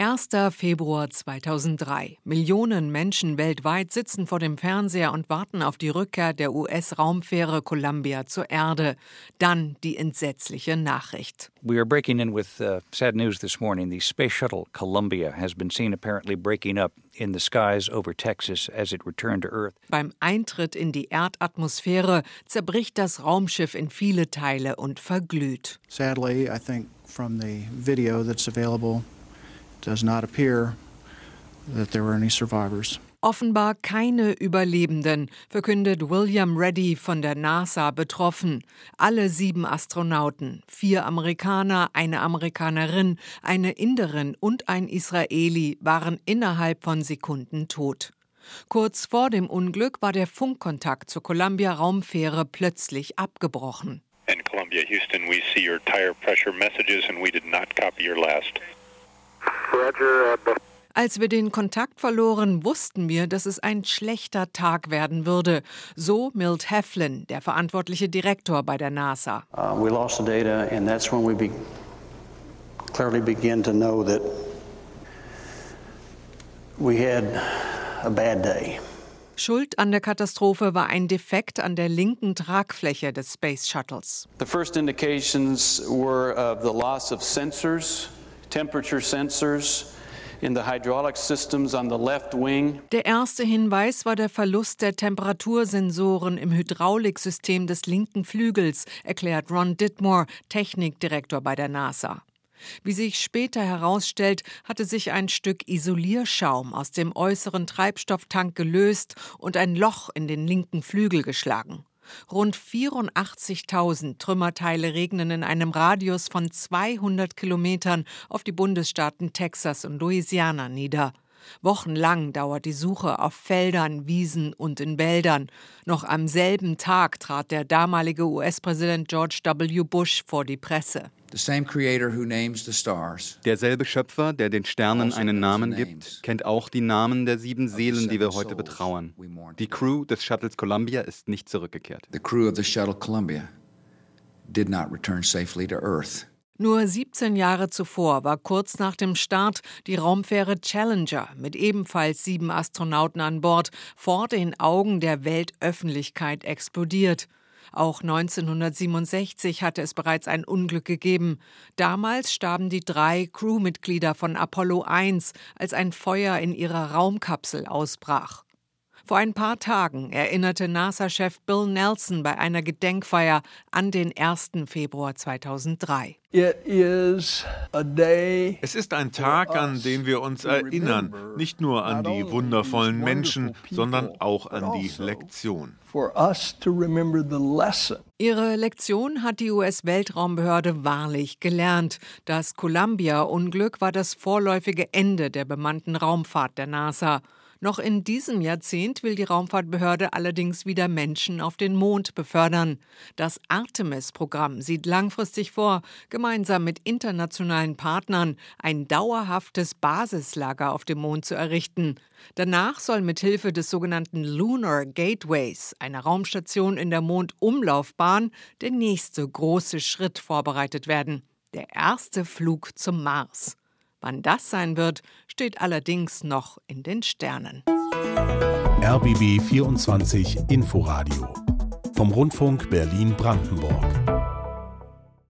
1. Februar 2003. Millionen Menschen weltweit sitzen vor dem Fernseher und warten auf die Rückkehr der US-Raumfähre Columbia zur Erde. Dann die entsetzliche Nachricht. We are breaking in with uh, sad news this morning. The space shuttle Columbia has been seen apparently breaking up in the skies over Texas as it returned to Earth. Beim Eintritt in die Erdatmosphäre zerbricht das Raumschiff in viele Teile und verglüht. Sadly, I think from the video that's available does not appear that there were any survivors. Offenbar keine Überlebenden, verkündet William Reddy von der NASA betroffen. Alle sieben Astronauten, vier Amerikaner, eine Amerikanerin, eine Inderin und ein Israeli waren innerhalb von Sekunden tot. Kurz vor dem Unglück war der Funkkontakt zur Columbia-Raumfähre plötzlich abgebrochen. And Columbia, Houston, we see your tire pressure messages and we did not copy your last. Als wir den Kontakt verloren, wussten wir, dass es ein schlechter Tag werden würde. So Milt Heflin, der verantwortliche Direktor bei der NASA. Uh, we lost the data, and that's when we be clearly begin to know that we had a bad day. Schuld an der Katastrophe war ein Defekt an der linken Tragfläche des Space Shuttles. The first indications were of the loss of sensors temperature sensors in the hydraulic systems on the left wing. Der erste Hinweis war der Verlust der Temperatursensoren im Hydrauliksystem des linken Flügels, erklärt Ron Ditmore, Technikdirektor bei der NASA. Wie sich später herausstellt, hatte sich ein Stück Isolierschaum aus dem äußeren Treibstofftank gelöst und ein Loch in den linken Flügel geschlagen. Rund 84.000 Trümmerteile regnen in einem Radius von 200 Kilometern auf die Bundesstaaten Texas und Louisiana nieder. Wochenlang dauert die Suche auf Feldern, Wiesen und in Wäldern. Noch am selben Tag trat der damalige US-Präsident George W. Bush vor die Presse. Derselbe Schöpfer, der den Sternen also einen Namen gibt, kennt auch die Namen der sieben Seelen, die wir heute betrauern. Die Crew des Shuttles Columbia ist nicht zurückgekehrt. The crew of the shuttle Columbia did not return safely to Earth. Nur 17 Jahre zuvor war kurz nach dem Start die Raumfähre Challenger mit ebenfalls sieben Astronauten an Bord vor den Augen der Weltöffentlichkeit explodiert. Auch 1967 hatte es bereits ein Unglück gegeben. Damals starben die drei Crewmitglieder von Apollo 1, als ein Feuer in ihrer Raumkapsel ausbrach. Vor ein paar Tagen erinnerte NASA-Chef Bill Nelson bei einer Gedenkfeier an den 1. Februar 2003. Es ist ein Tag, an den wir uns erinnern, nicht nur an die wundervollen Menschen, sondern auch an die also Lektion. Ihre Lektion hat die US-Weltraumbehörde wahrlich gelernt. Das Columbia-Unglück war das vorläufige Ende der bemannten Raumfahrt der NASA. Noch in diesem Jahrzehnt will die Raumfahrtbehörde allerdings wieder Menschen auf den Mond befördern. Das Artemis-Programm sieht langfristig vor, gemeinsam mit internationalen Partnern ein dauerhaftes Basislager auf dem Mond zu errichten. Danach soll mit Hilfe des sogenannten Lunar Gateways, einer Raumstation in der Mondumlaufbahn, der nächste große Schritt vorbereitet werden. Der erste Flug zum Mars. Wann das sein wird, steht allerdings noch in den Sternen. RBB 24 Inforadio vom Rundfunk Berlin-Brandenburg.